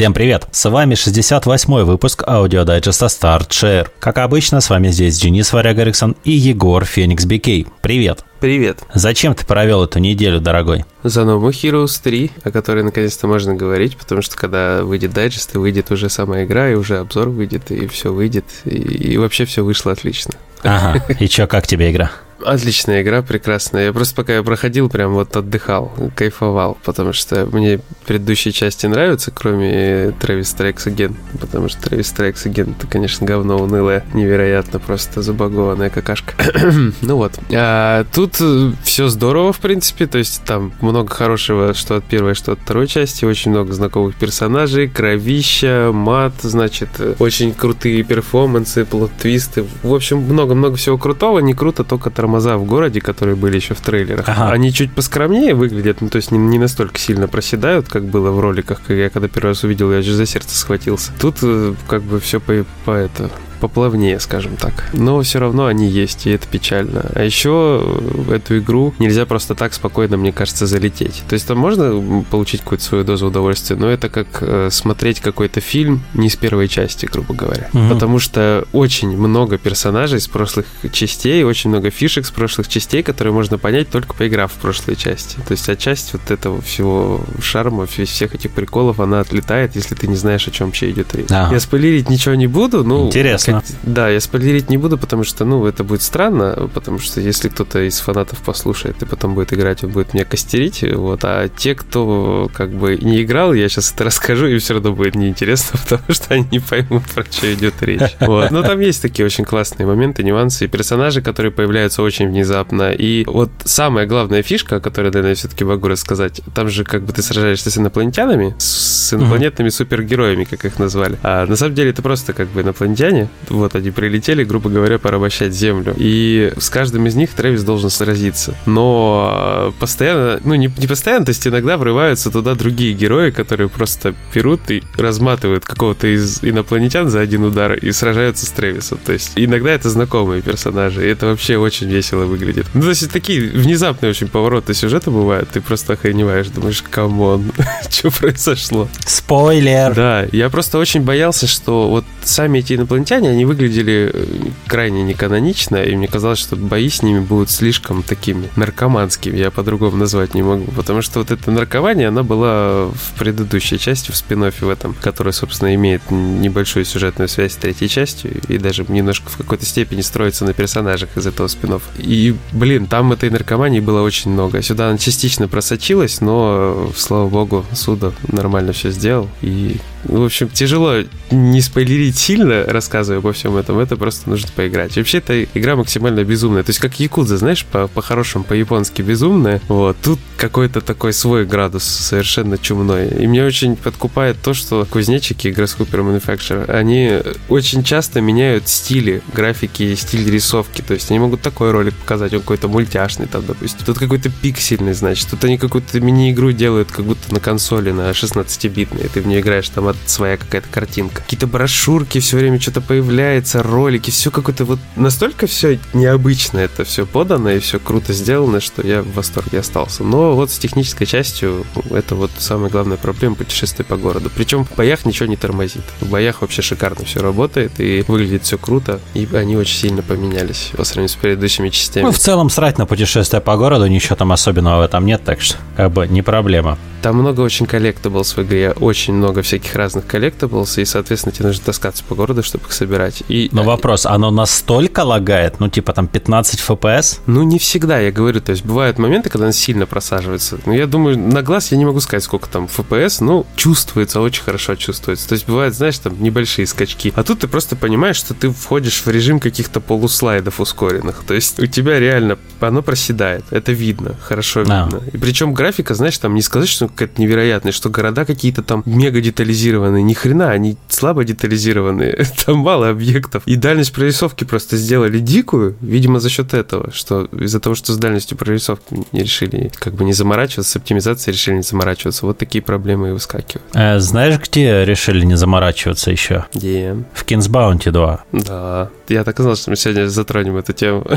Всем привет! С вами 68-й выпуск аудиодайджеста StartShare. Как обычно, с вами здесь Денис Варяг Эриксон и Егор Феникс Бикей. Привет! Привет. За чем ты провел эту неделю, дорогой? За новую Heroes 3, о которой наконец-то можно говорить, потому что когда выйдет дайджест, и выйдет уже сама игра, и уже обзор выйдет, и все выйдет, и, и вообще все вышло отлично. Ага, и чё, как тебе игра? Отличная игра, прекрасная. Я просто пока я проходил, прям вот отдыхал, кайфовал, потому что мне предыдущие части нравятся, кроме Travis Strikes Again, потому что Travis Strikes Again это, конечно, говно унылое, невероятно, просто забагованная какашка. ну вот. А тут все здорово, в принципе, то есть там много хорошего, что от первой, что от второй части, очень много знакомых персонажей, кровища, мат, значит, очень крутые перформансы, плод-твисты, в общем, много-много всего крутого, не круто только тормоза тормоза в городе, которые были еще в трейлерах, ага. они чуть поскромнее выглядят, ну, то есть не, не настолько сильно проседают, как было в роликах. Я когда первый раз увидел, я же за сердце схватился. Тут э, как бы все по, по это поплавнее, скажем так. Но все равно они есть, и это печально. А еще в эту игру нельзя просто так спокойно, мне кажется, залететь. То есть там можно получить какую-то свою дозу удовольствия, но это как э, смотреть какой-то фильм не с первой части, грубо говоря. Угу. Потому что очень много персонажей с прошлых частей, очень много фишек с прошлых частей, которые можно понять только поиграв в прошлые части. То есть отчасти вот этого всего шарма, всех этих приколов, она отлетает, если ты не знаешь, о чем вообще идет речь. Ага. Я спойлерить ничего не буду, ну... Интересно Да, я спойлерить не буду, потому что, ну, это будет странно, потому что если кто-то из фанатов послушает и потом будет играть, он будет меня костерить, вот, а те, кто как бы не играл, я сейчас это расскажу, и все равно будет неинтересно, потому что они не поймут, про что идет речь. Вот. Но там есть такие очень классные моменты, нюансы, и персонажи, которые появляются очень внезапно, и вот самая главная фишка, о которой, наверное, все-таки могу рассказать, там же как бы ты сражаешься с инопланетянами, с инопланетными супергероями, как их назвали. А на самом деле это просто как бы инопланетяне, вот они прилетели, грубо говоря, порабощать Землю. И с каждым из них Трэвис должен сразиться. Но постоянно, ну не, не постоянно, то есть иногда врываются туда другие герои, которые просто берут и разматывают какого-то из инопланетян за один удар и сражаются с Трэвисом. То есть иногда это знакомые персонажи, и это вообще очень весело выглядит. Ну, то есть такие внезапные очень повороты сюжета бывают, ты просто охреневаешь, думаешь, come on, что произошло? Спойлер! Да, я просто очень боялся, что вот сами эти инопланетяне, они выглядели э, крайне неканонично, и мне казалось, что бои с ними будут слишком такими наркоманскими, я по-другому назвать не могу, потому что вот это наркомания, она была в предыдущей части, в спин в этом, который, собственно, имеет небольшую сюжетную связь с третьей частью, и даже немножко в какой-то степени строится на персонажах из этого спин-оффа. И, блин, там этой наркомании было очень много. Сюда она частично просочилась, но, слава богу, Суда нормально все сделал, и в общем, тяжело не спойлерить сильно, рассказывая обо всем этом. Это просто нужно поиграть. Вообще, эта игра максимально безумная. То есть, как Якудза, знаешь, по-хорошему, по по-японски безумная. Вот. Тут какой-то такой свой градус совершенно чумной. И мне очень подкупает то, что кузнечики Grasshopper Manufacturer, они очень часто меняют стили графики, стиль рисовки. То есть, они могут такой ролик показать, он какой-то мультяшный там, допустим. Тут какой-то пиксельный, значит. Тут они какую-то мини-игру делают, как будто на консоли, на 16-битной. Ты в нее играешь там вот своя какая-то картинка. Какие-то брошюрки, все время что-то появляется, ролики, все какое-то вот настолько все необычно это все подано и все круто сделано, что я в восторге остался. Но вот с технической частью это вот самая главная проблема путешествия по городу. Причем в боях ничего не тормозит. В боях вообще шикарно все работает и выглядит все круто, и они очень сильно поменялись по сравнению с предыдущими частями. Ну, в целом срать на путешествие по городу, ничего там особенного в этом нет, так что как бы не проблема. Там много очень collectables в игре, очень много всяких разных collectables, и, соответственно, тебе нужно таскаться по городу, чтобы их собирать. И... Но вопрос, оно настолько лагает? Ну, типа там 15 FPS? Ну, не всегда, я говорю. То есть бывают моменты, когда он сильно просаживается. Но я думаю, на глаз я не могу сказать, сколько там FPS, но чувствуется, очень хорошо чувствуется. То есть бывает, знаешь, там небольшие скачки. А тут ты просто понимаешь, что ты входишь в режим каких-то полуслайдов ускоренных. То есть у тебя реально оно проседает. Это видно, хорошо а. видно. И причем графика, знаешь, там не сказать, что какая-то невероятная, что города какие-то там мега детализированные. Ни хрена, они слабо детализированные. Там мало объектов. И дальность прорисовки просто сделали дикую, видимо, за счет этого, что из-за того, что с дальностью прорисовки не решили как бы не заморачиваться, с оптимизацией решили не заморачиваться. Вот такие проблемы и выскакивают. Э, знаешь, где решили не заморачиваться еще? Где? В Kings Bounty 2. Да. Я так и знал, что мы сегодня затронем эту тему.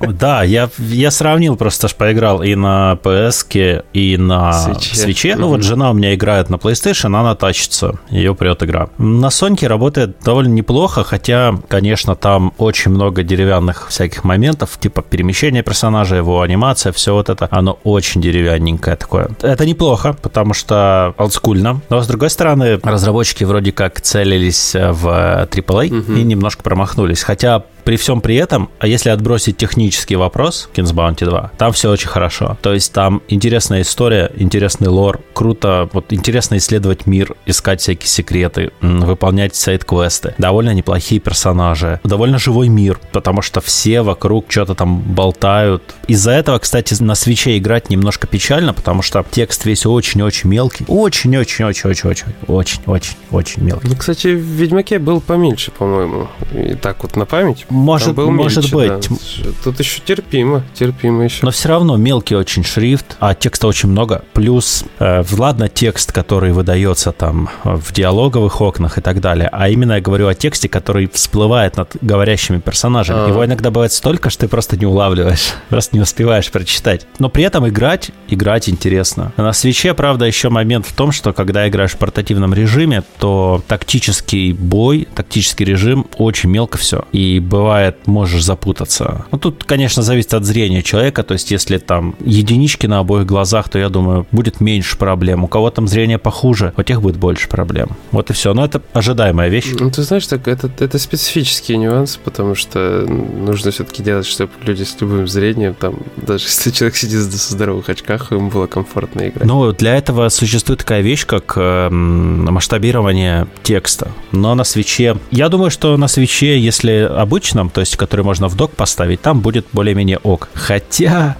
Да, я, я сравнил, просто ж поиграл и на PS, и на Switch свече. свече. Ну вот жена у меня играет на PlayStation, она тащится, ее прет игра. На Соньке работает довольно неплохо, хотя, конечно, там очень много деревянных всяких моментов, типа перемещения персонажа, его анимация, все вот это, оно очень деревянненькое такое. Это неплохо, потому что олдскульно. Но, с другой стороны, разработчики вроде как целились в AAA угу. и немножко промахнулись. Хотя при всем при этом, а если отбросить технический вопрос Kings Bounty 2, там все очень хорошо. То есть там интересная история, интересный лор, круто, вот интересно исследовать мир, искать всякие секреты, выполнять сайт-квесты. Довольно неплохие персонажи, довольно живой мир, потому что все вокруг что-то там болтают. Из-за этого, кстати, на свече играть немножко печально, потому что текст весь очень-очень мелкий. Очень-очень-очень-очень-очень-очень мелкий. Ну, кстати, в Ведьмаке был поменьше, по-моему. И так вот на память. Может, был может быть. Да. Тут еще терпимо, терпимо еще. Но все равно мелкий очень шрифт, а текста очень много. Плюс, э, ладно, текст, который выдается там в диалоговых окнах и так далее, а именно я говорю о тексте, который всплывает над говорящими персонажами. А-а-а. Его иногда бывает столько, что ты просто не улавливаешь, просто не успеваешь прочитать. Но при этом играть, играть интересно. На свече, правда, еще момент в том, что когда играешь в портативном режиме, то тактический бой, тактический режим очень мелко все. И бывает, можешь запутаться. Ну, тут, конечно, зависит от зрения человека, то есть если там единички на обоих глазах, то я думаю, будет меньше проблем. У кого там зрение похуже, у тех будет больше проблем. Вот и все. Но это ожидаемая вещь. Ну, ты знаешь, так это, это специфические нюансы, потому что нужно все-таки делать, чтобы люди с любым зрением, там, даже если человек сидит в здоровых очках, ему было комфортно играть. Ну, для этого существует такая вещь, как э, масштабирование текста. Но на свече... Я думаю, что на свече, если обычном, то есть который можно в док поставить, там будет более-менее ок. Хотя.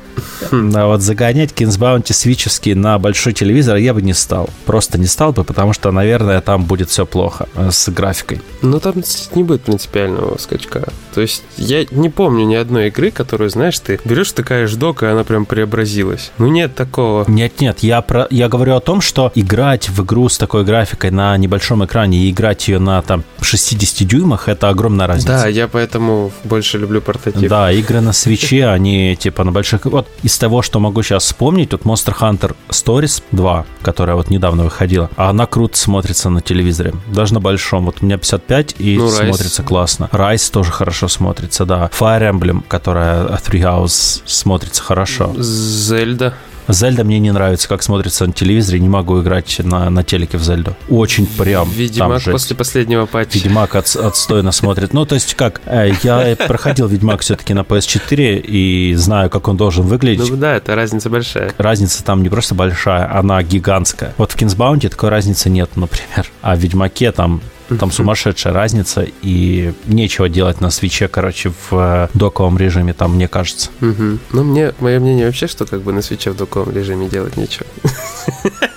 А вот загонять Кинсбаунти свичевский на большой телевизор я бы не стал. Просто не стал бы, потому что, наверное, там будет все плохо э, с графикой. Ну, там не будет принципиального скачка. То есть я не помню ни одной игры, которую, знаешь, ты берешь, такая док, и она прям преобразилась. Ну, нет такого. Нет-нет, я, про... я говорю о том, что играть в игру с такой графикой на небольшом экране и играть ее на там 60 дюймах, это огромная разница. Да, я поэтому больше люблю портатив. Да, игры на свече, они типа на больших... Вот из того, что могу сейчас вспомнить, тут Monster Hunter Stories 2, которая вот недавно выходила, а она круто смотрится на телевизоре. Даже на большом. Вот у меня 55 и ну, смотрится Rise. классно. Rise тоже хорошо смотрится, да. Fire Emblem, которая Three House смотрится хорошо. Зельда. Зельда мне не нравится, как смотрится на телевизоре, не могу играть на, на телеке в Зельду. Очень прям. Ведьмак после последнего патча. Ведьмак от, отстойно смотрит. Ну, то есть как, э, я проходил Ведьмак все-таки на PS4 и знаю, как он должен выглядеть. Ну да, это разница большая. Разница там не просто большая, она гигантская. Вот в Кинсбаунте такой разницы нет, например. А в Ведьмаке там там сумасшедшая разница, и нечего делать на свече, короче, в э, доковом режиме, там, мне кажется. Угу. Ну, мне, мое мнение вообще, что как бы на свече в доковом режиме делать нечего.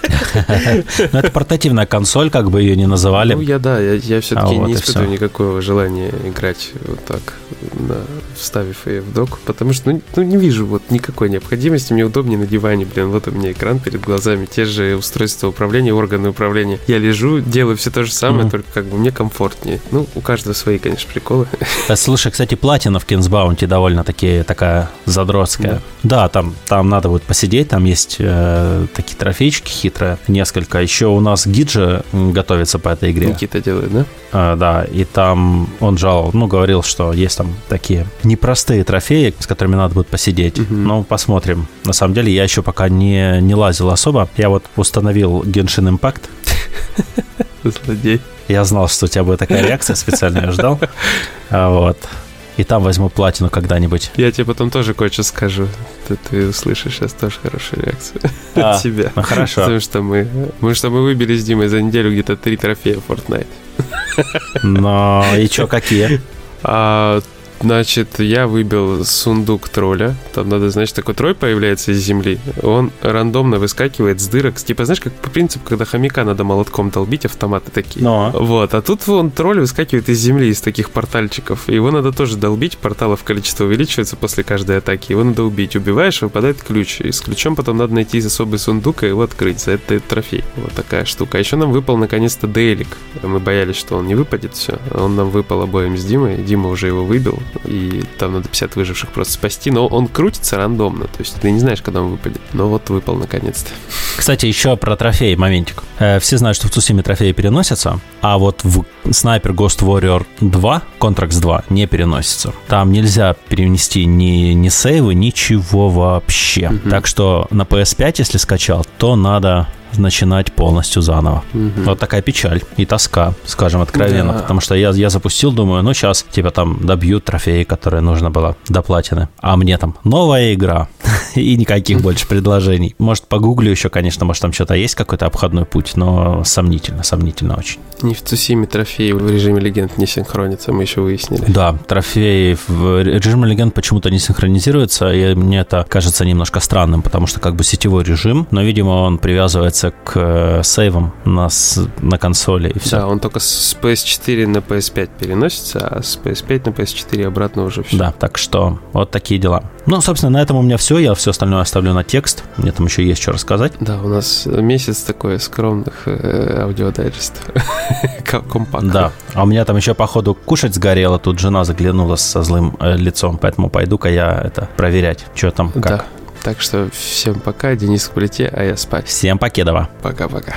Ну, это портативная консоль, как бы ее не называли. Ну, я да, я, все-таки а не испытываю никакого желания играть вот так, на, вставив ее в док, потому что, ну, ну, не вижу вот никакой необходимости, мне удобнее на диване, блин, вот у меня экран перед глазами, те же устройства управления, органы управления. Я лежу, делаю все то же самое, mm-hmm. только как бы мне комфортнее. Ну, у каждого свои, конечно, приколы. А, слушай, кстати, платина в Кинсбаунте довольно таки такая задротская. Да, да там, там надо будет посидеть, там есть э, такие трофейчики хитрые несколько. Еще у нас Гиджи готовится по этой игре. Никита делает, да? А, да, и там он жал, ну, говорил, что есть там такие непростые трофеи, с которыми надо будет посидеть. Угу. Ну, посмотрим. На самом деле, я еще пока не, не лазил особо. Я вот установил Genshin Impact. Злодей. Я знал, что у тебя будет такая реакция, специально ее ждал. А, вот и там возьму платину когда-нибудь. Я тебе потом тоже кое-что скажу. Ты, ты услышишь сейчас тоже хорошую реакцию а, от тебя. Ну хорошо. Потому что мы, потому что мы выбили с Димой за неделю где-то три трофея Fortnite. Но и что, какие? А, Значит, я выбил сундук тролля. Там надо, значит, такой тролль появляется из земли. Он рандомно выскакивает с дырок. Типа, знаешь, как по принципу, когда хомяка надо молотком долбить, автоматы такие. Но. Вот. А тут он тролль выскакивает из земли, из таких портальчиков. Его надо тоже долбить. Порталов количество увеличивается после каждой атаки. Его надо убить. Убиваешь, выпадает ключ. И с ключом потом надо найти особый сундук и его открыть. За это трофей. Вот такая штука. А еще нам выпал наконец-то Дейлик. Мы боялись, что он не выпадет все. Он нам выпал обоим с Димой. Дима уже его выбил и там надо 50 выживших просто спасти, но он крутится рандомно, то есть ты не знаешь, когда он выпадет. Но вот выпал наконец-то. Кстати, еще про трофеи моментик. Э, все знают, что в Цусиме трофеи переносятся, а вот в Sniper Ghost Warrior 2, Contracts 2, не переносится. Там нельзя перенести ни, ни сейвы, ничего вообще. Угу. Так что на PS5, если скачал, то надо начинать полностью заново. Угу. Вот такая печаль и тоска, скажем откровенно. Да. Потому что я, я запустил, думаю, ну сейчас типа там добьют трофеи, которые нужно было до платины. А мне там новая игра и никаких больше предложений. Может, погуглю еще, конечно, может там что-то есть, какой-то обходной путь, но сомнительно, сомнительно очень. Не в Цусиме трофеи в режиме легенд не синхронятся, мы еще выяснили. Да, трофеи в режиме легенд почему-то не синхронизируются, и мне это кажется немножко странным, потому что как бы сетевой режим, но, видимо, он привязывается к э, сейвам на, на консоли и все. Да, он только с PS4 на PS5 переносится, а с PS5 на PS4 обратно уже все. Да, так что вот такие дела. Ну, собственно, на этом у меня все. Я все остальное оставлю на текст. Мне там еще есть что рассказать. Да, у нас месяц такой скромных э, аудиодайджестов. Компактно. Да. А у меня там еще, походу, кушать сгорело. Тут жена заглянула со злым э, лицом. Поэтому пойду-ка я это проверять, что там, как. Да. Так что всем пока. Денис в плите, а я спать. Всем покедова. Пока-пока.